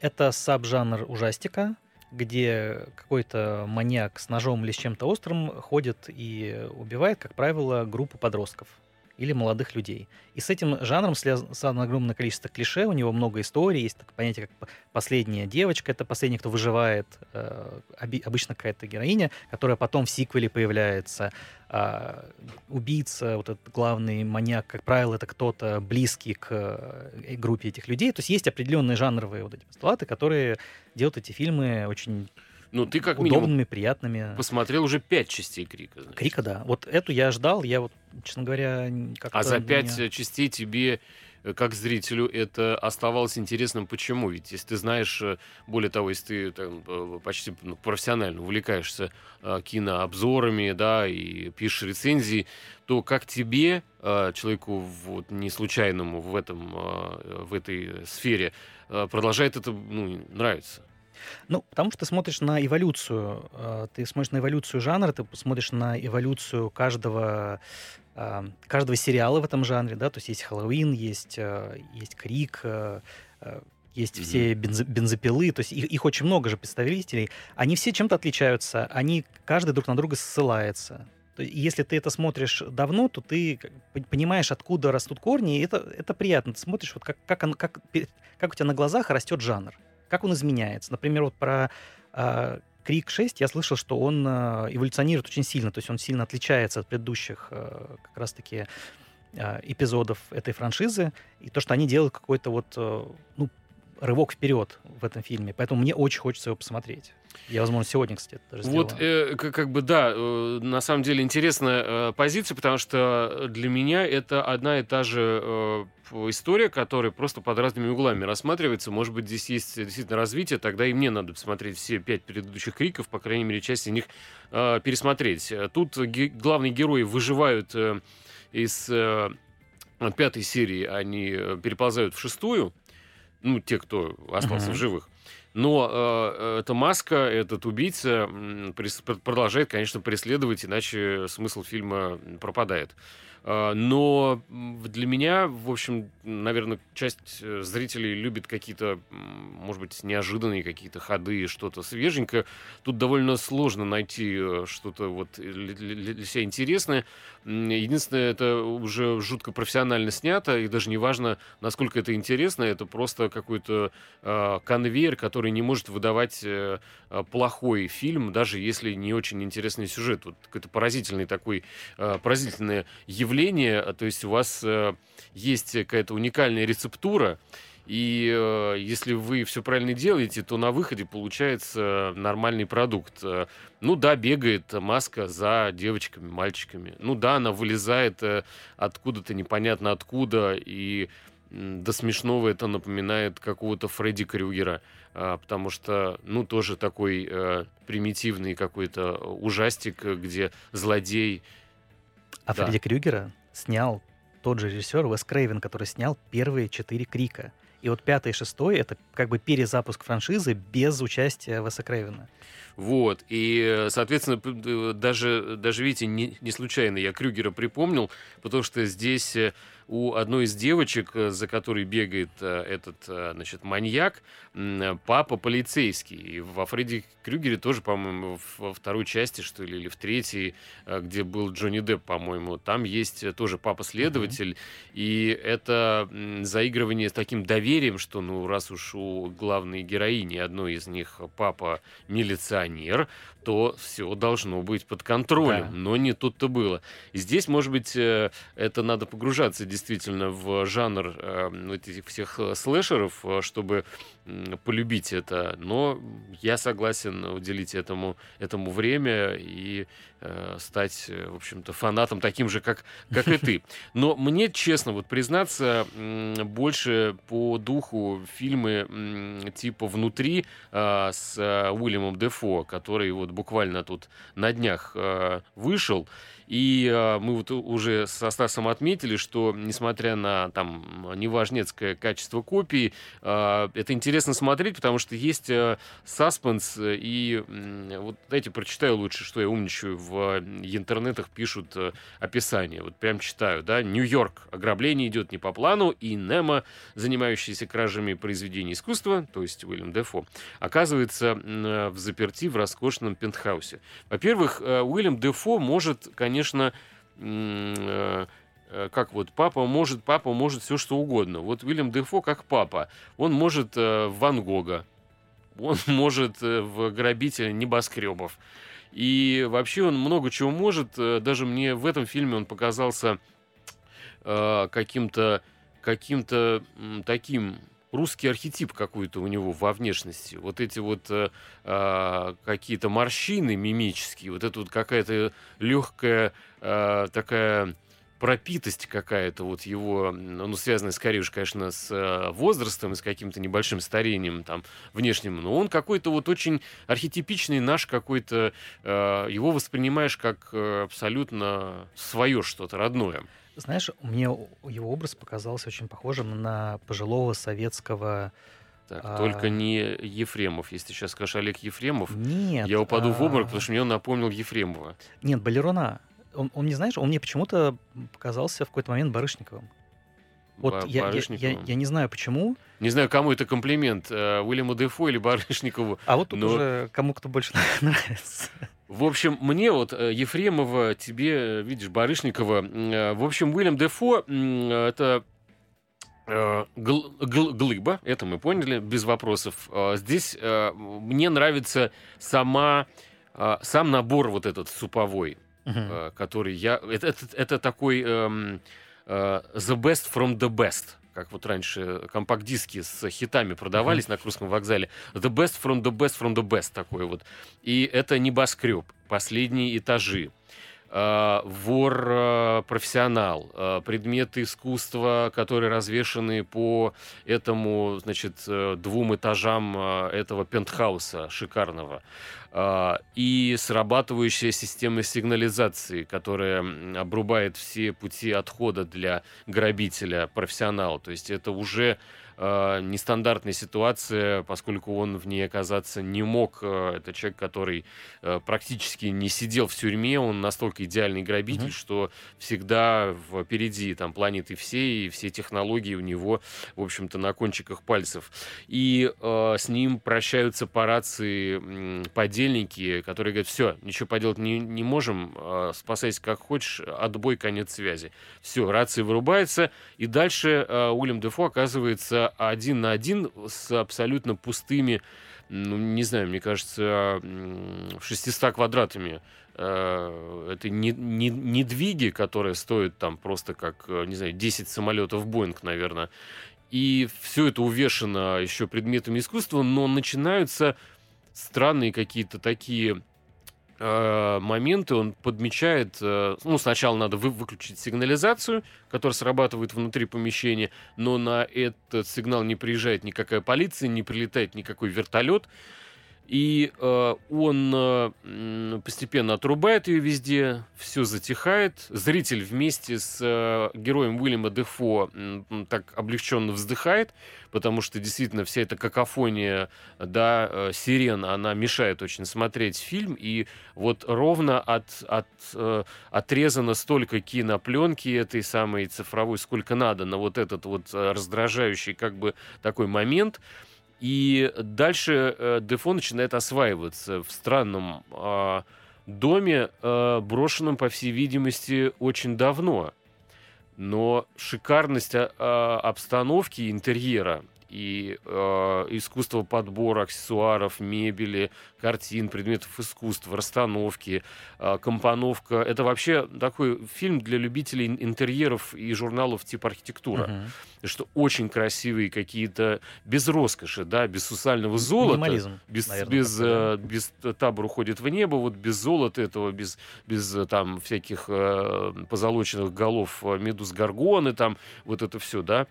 Это саб-жанр ужастика, где какой-то маньяк с ножом или с чем-то острым ходит и убивает, как правило, группу подростков или молодых людей. И с этим жанром связано огромное количество клише, у него много историй, есть такое понятие, как последняя девочка, это последний, кто выживает, э, обычно какая-то героиня, которая потом в сиквеле появляется. А, убийца, вот этот главный маньяк, как правило, это кто-то близкий к э, группе этих людей. То есть есть определенные жанровые вот эти постулаты, которые делают эти фильмы очень Ну, ты как минимум удобными, приятными. посмотрел уже пять частей Крика. значит. Крика, да. Вот эту я ждал, я вот, честно говоря, как-то... А за пять меня- частей тебе, э, как зрителю, это оставалось интересным. Почему? Ведь если ты знаешь, э, более того, если ты там, э, почти ну, профессионально увлекаешься э, кинообзорами, да, и пишешь рецензии, то как тебе, э, человеку вот, не случайному в, этом, э, в этой сфере, продолжает это ну, нравиться? Ну, потому что ты смотришь на эволюцию, э, ты смотришь на эволюцию жанра, ты смотришь на эволюцию каждого, э, каждого сериала в этом жанре, да, то есть есть Хэллоуин, есть, э, есть Крик, есть все бензо- бензопилы, то есть их, их очень много же представителей, они все чем-то отличаются, они каждый друг на друга ссылается. То есть Если ты это смотришь давно, то ты понимаешь, откуда растут корни, и это, это приятно. Ты смотришь, вот как, как, он- как, как у тебя на глазах растет жанр как он изменяется. Например, вот про а, Крик 6 я слышал, что он а, эволюционирует очень сильно, то есть он сильно отличается от предыдущих а, как раз-таки эпизодов этой франшизы, и то, что они делают какой-то вот, ну, рывок вперед в этом фильме. Поэтому мне очень хочется его посмотреть. Я, возможно, сегодня, кстати, это даже Вот, сделаю. э, как, как бы, да, э, на самом деле интересная э, позиция, потому что для меня это одна и та же э, история, которая просто под разными углами рассматривается. Может быть, здесь есть действительно развитие, тогда и мне надо посмотреть все пять предыдущих криков, по крайней мере, часть из них э, пересмотреть. Тут ге- главные герои выживают э, из э, пятой серии, они э, переползают в шестую, ну, те, кто остался Мгм. в живых. Но э, эта маска, этот убийца прес- пр- продолжает, конечно, преследовать, иначе смысл фильма пропадает. Э, но для меня, в общем, наверное, часть э, зрителей любит какие-то, может быть, неожиданные какие-то ходы, что-то свеженькое. Тут довольно сложно найти э, что-то вот для, для- себя интересное. Единственное, это уже жутко профессионально снято, и даже не важно, насколько это интересно, это просто какой-то э, конвейер, который не может выдавать э, э, плохой фильм, даже если не очень интересный сюжет. Вот какой-то поразительный такой, э, поразительное явление, а, то есть у вас э, есть какая-то уникальная рецептура, и э, если вы все правильно делаете, то на выходе получается нормальный продукт. Э, Ну да, бегает маска за девочками, мальчиками. Ну да, она вылезает э, откуда-то непонятно откуда, и м, до смешного это напоминает какого-то Фредди Крюгера, а, потому что, ну, тоже такой э, примитивный какой-то ужастик, э, где злодей... А да. Фредди Крюгера снял тот же режиссер Уэс Крейвен, который снял первые четыре Крика. И вот пятый и шестой — это как бы перезапуск франшизы без участия Уэса Крейвена. Вот, и, соответственно, даже, даже видите, не, не случайно я Крюгера припомнил, потому что здесь э, у одной из девочек, э, за которой бегает э, этот, э, значит, маньяк, папа полицейский. И во Фредди Крюгере тоже, по-моему, во второй части, что ли, или в третьей, где был Джонни Депп, по-моему, там есть тоже папа-следователь, и это заигрывание с таким доверием, что, ну, раз уж у главной героини одной из них папа милиционер, то все должно быть под контролем. Да. Но не тут-то было. И здесь, может быть, это надо погружаться действительно в жанр э, этих всех э, слэшеров, э, чтобы полюбить это. Но я согласен уделить этому, этому время и э, стать, э, в общем-то, фанатом таким же, как, как и ты. Но мне, честно, вот признаться, больше по духу фильмы типа «Внутри» с Уильямом Дефо, который вот буквально тут на днях вышел. И а, мы вот уже со Стасом отметили, что несмотря на там неважнецкое качество копии, а, это интересно смотреть, потому что есть а, саспенс, э, и вот дайте прочитаю лучше, что я умничаю. В интернетах пишут э, описание. Вот прям читаю, да. Нью-Йорк. Ограбление идет не по плану, и Немо, занимающийся кражами произведений искусства, то есть Уильям Дефо, оказывается в заперти в роскошном пентхаусе. Во-первых, э, Уильям Дефо может, конечно, м, э, э, как вот папа может, папа может все что угодно. Вот Уильям Дефо как папа, он может э, Ван Гога, он может э, в грабителя небоскребов. И вообще он много чего может. Даже мне в этом фильме он показался каким-то каким-то таким русский архетип какой-то у него во внешности. Вот эти вот э, а, какие-то морщины мимические, вот это вот какая-то легкая э, такая пропитость какая-то вот его, ну, связанная скорее уж, конечно, с э, возрастом и с каким-то небольшим старением там внешним, но он какой-то вот очень архетипичный наш какой-то, э, его воспринимаешь как э, абсолютно свое что-то, родное. Знаешь, мне его образ показался очень похожим на пожилого советского... Так, А. Только не Ефремов. Если ты сейчас скажешь Олег Ефремов, Нет. я упаду в обморок, а, потому что мне он напомнил Ефремова. Нет, Балеруна. Он, он не знаешь, он мне почему-то показался в какой-то момент Барышниковым. Вот Ба- я, я, я, я не знаю почему, Не знаю, кому это комплимент, э, Уильяму Дефо или Барышникову. а вот тут Но- уже кому кто больше нравится. В общем, мне вот э, Ефремова, тебе, э, видишь, Барышникова. В общем, Уильям Дефо это гл- гл- глыба, это мы поняли, без вопросов. Здесь мне нравится сама, сам набор вот этот суповой. Который я... Это, это, это такой эм, the best from the best. Как вот раньше компакт-диски с хитами продавались на Крымском вокзале. The best from the best from the best такой вот. И это небоскреб, последние этажи. Э, вор-профессионал, э, предметы искусства, которые развешаны по этому, значит, э, двум этажам этого пентхауса шикарного. И срабатывающая система сигнализации, которая обрубает все пути отхода для грабителя, профессионала. То есть это уже э, нестандартная ситуация, поскольку он в ней оказаться не мог. Э, это человек, который э, практически не сидел в тюрьме, он настолько идеальный грабитель, mm-hmm. что всегда впереди там планеты все, и все технологии у него, в общем-то, на кончиках пальцев. И э, с ним прощаются по рации э, подельники, которые говорят, все, ничего поделать не, не можем, э, спасайся как хочешь, отбой, конец связи. Все, рация вырубается, и дальше э, Уильям Дефо оказывается один на один с абсолютно пустыми, ну, не знаю, мне кажется, 600 квадратами э, это не, не, не двиги, которые стоят там просто как, э, не знаю, 10 самолетов Боинг, наверное. И все это увешано еще предметами искусства, но начинаются странные какие-то такие Э, моменты он подмечает, э, ну, сначала надо вы, выключить сигнализацию, которая срабатывает внутри помещения, но на этот сигнал не приезжает никакая полиция, не прилетает никакой вертолет, и э, он э, постепенно отрубает ее везде, все затихает. Зритель вместе с э, героем Уильяма Дефо э, так облегченно вздыхает, потому что действительно вся эта какофония, да, э, сирен, она мешает очень смотреть фильм. И вот ровно от, от, э, отрезано столько кинопленки этой самой цифровой, сколько надо на вот этот вот э, раздражающий как бы такой момент. И дальше э, Дефо начинает осваиваться в странном э, доме, э, брошенном, по всей видимости, очень давно. Но шикарность э, обстановки интерьера и э, искусство подбора аксессуаров, мебели, картин, предметов искусства, расстановки, э, компоновка. Это вообще такой фильм для любителей интерьеров и журналов типа архитектура. Uh-huh. Что очень красивые какие-то, без роскоши, да, без сусального золота. Минимализм, без, наверное, без, да. без табор уходит в небо, вот без золота этого, без, без там всяких э, позолоченных голов э, медуз горгоны, там вот это все, да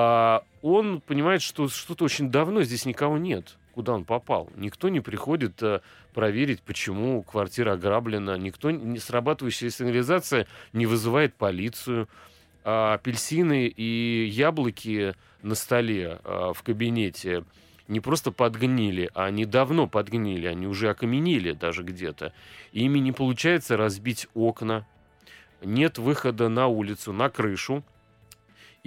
а он понимает, что что-то очень давно здесь никого нет. Куда он попал? Никто не приходит а, проверить, почему квартира ограблена. Никто не срабатывающая сигнализация не вызывает полицию. А апельсины и яблоки на столе а, в кабинете не просто подгнили, а они давно подгнили, они уже окаменели даже где-то. ими не получается разбить окна, нет выхода на улицу, на крышу.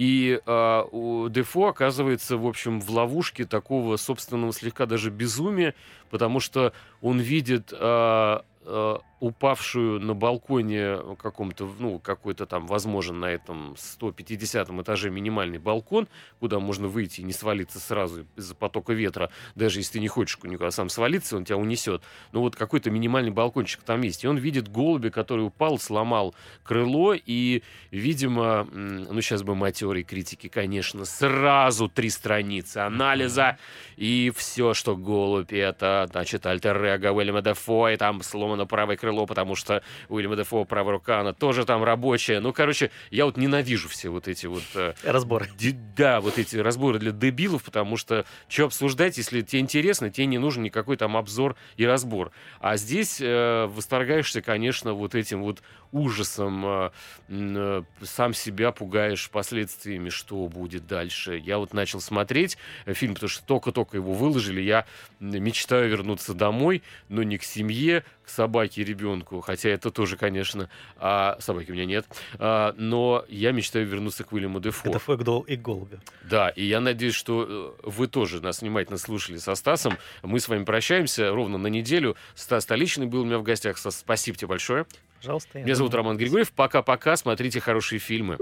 И э, у Дефо оказывается, в общем, в ловушке такого собственного слегка даже безумия, потому что он видит э, э, упавшую на балконе каком-то, ну, какой-то там, возможно, на этом 150 этаже минимальный балкон, куда можно выйти и не свалиться сразу из-за потока ветра, даже если ты не хочешь никуда сам свалиться, он тебя унесет. Но вот какой-то минимальный балкончик там есть. И он видит голубя, который упал, сломал крыло, и, видимо, ну, сейчас бы матерые критики, конечно, сразу три страницы анализа, и все, что голубь, это, значит, альтер-эго Уильяма Дефо, и там сломано правое крыло, потому что Уильяма Дефо правая рука, она тоже там рабочая. Ну, короче, я вот ненавижу все вот эти вот... Э, разборы. Да, вот эти разборы для дебилов, потому что что обсуждать, если тебе интересно, тебе не нужен никакой там обзор и разбор. А здесь э, восторгаешься, конечно, вот этим вот ужасом, э, э, сам себя пугаешь последствиями, что будет дальше. Я вот начал смотреть фильм, потому что только-только его выложили, я мечтаю вернуться домой, но не к семье, к собаке и ребенку, хотя это тоже, конечно, а, собаки у меня нет, а, но я мечтаю вернуться к Уильяму Дефо. Это Фэгдол и Голуби. Да, и я надеюсь, что э, вы тоже нас внимательно слушали со Стасом. Мы с вами прощаемся ровно на неделю. Стас Столичный был у меня в гостях. Стас, спасибо тебе большое. Пожалуйста. Меня зовут Роман Григорьев. Пока-пока. Смотрите хорошие фильмы.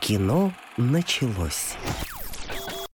Кино началось.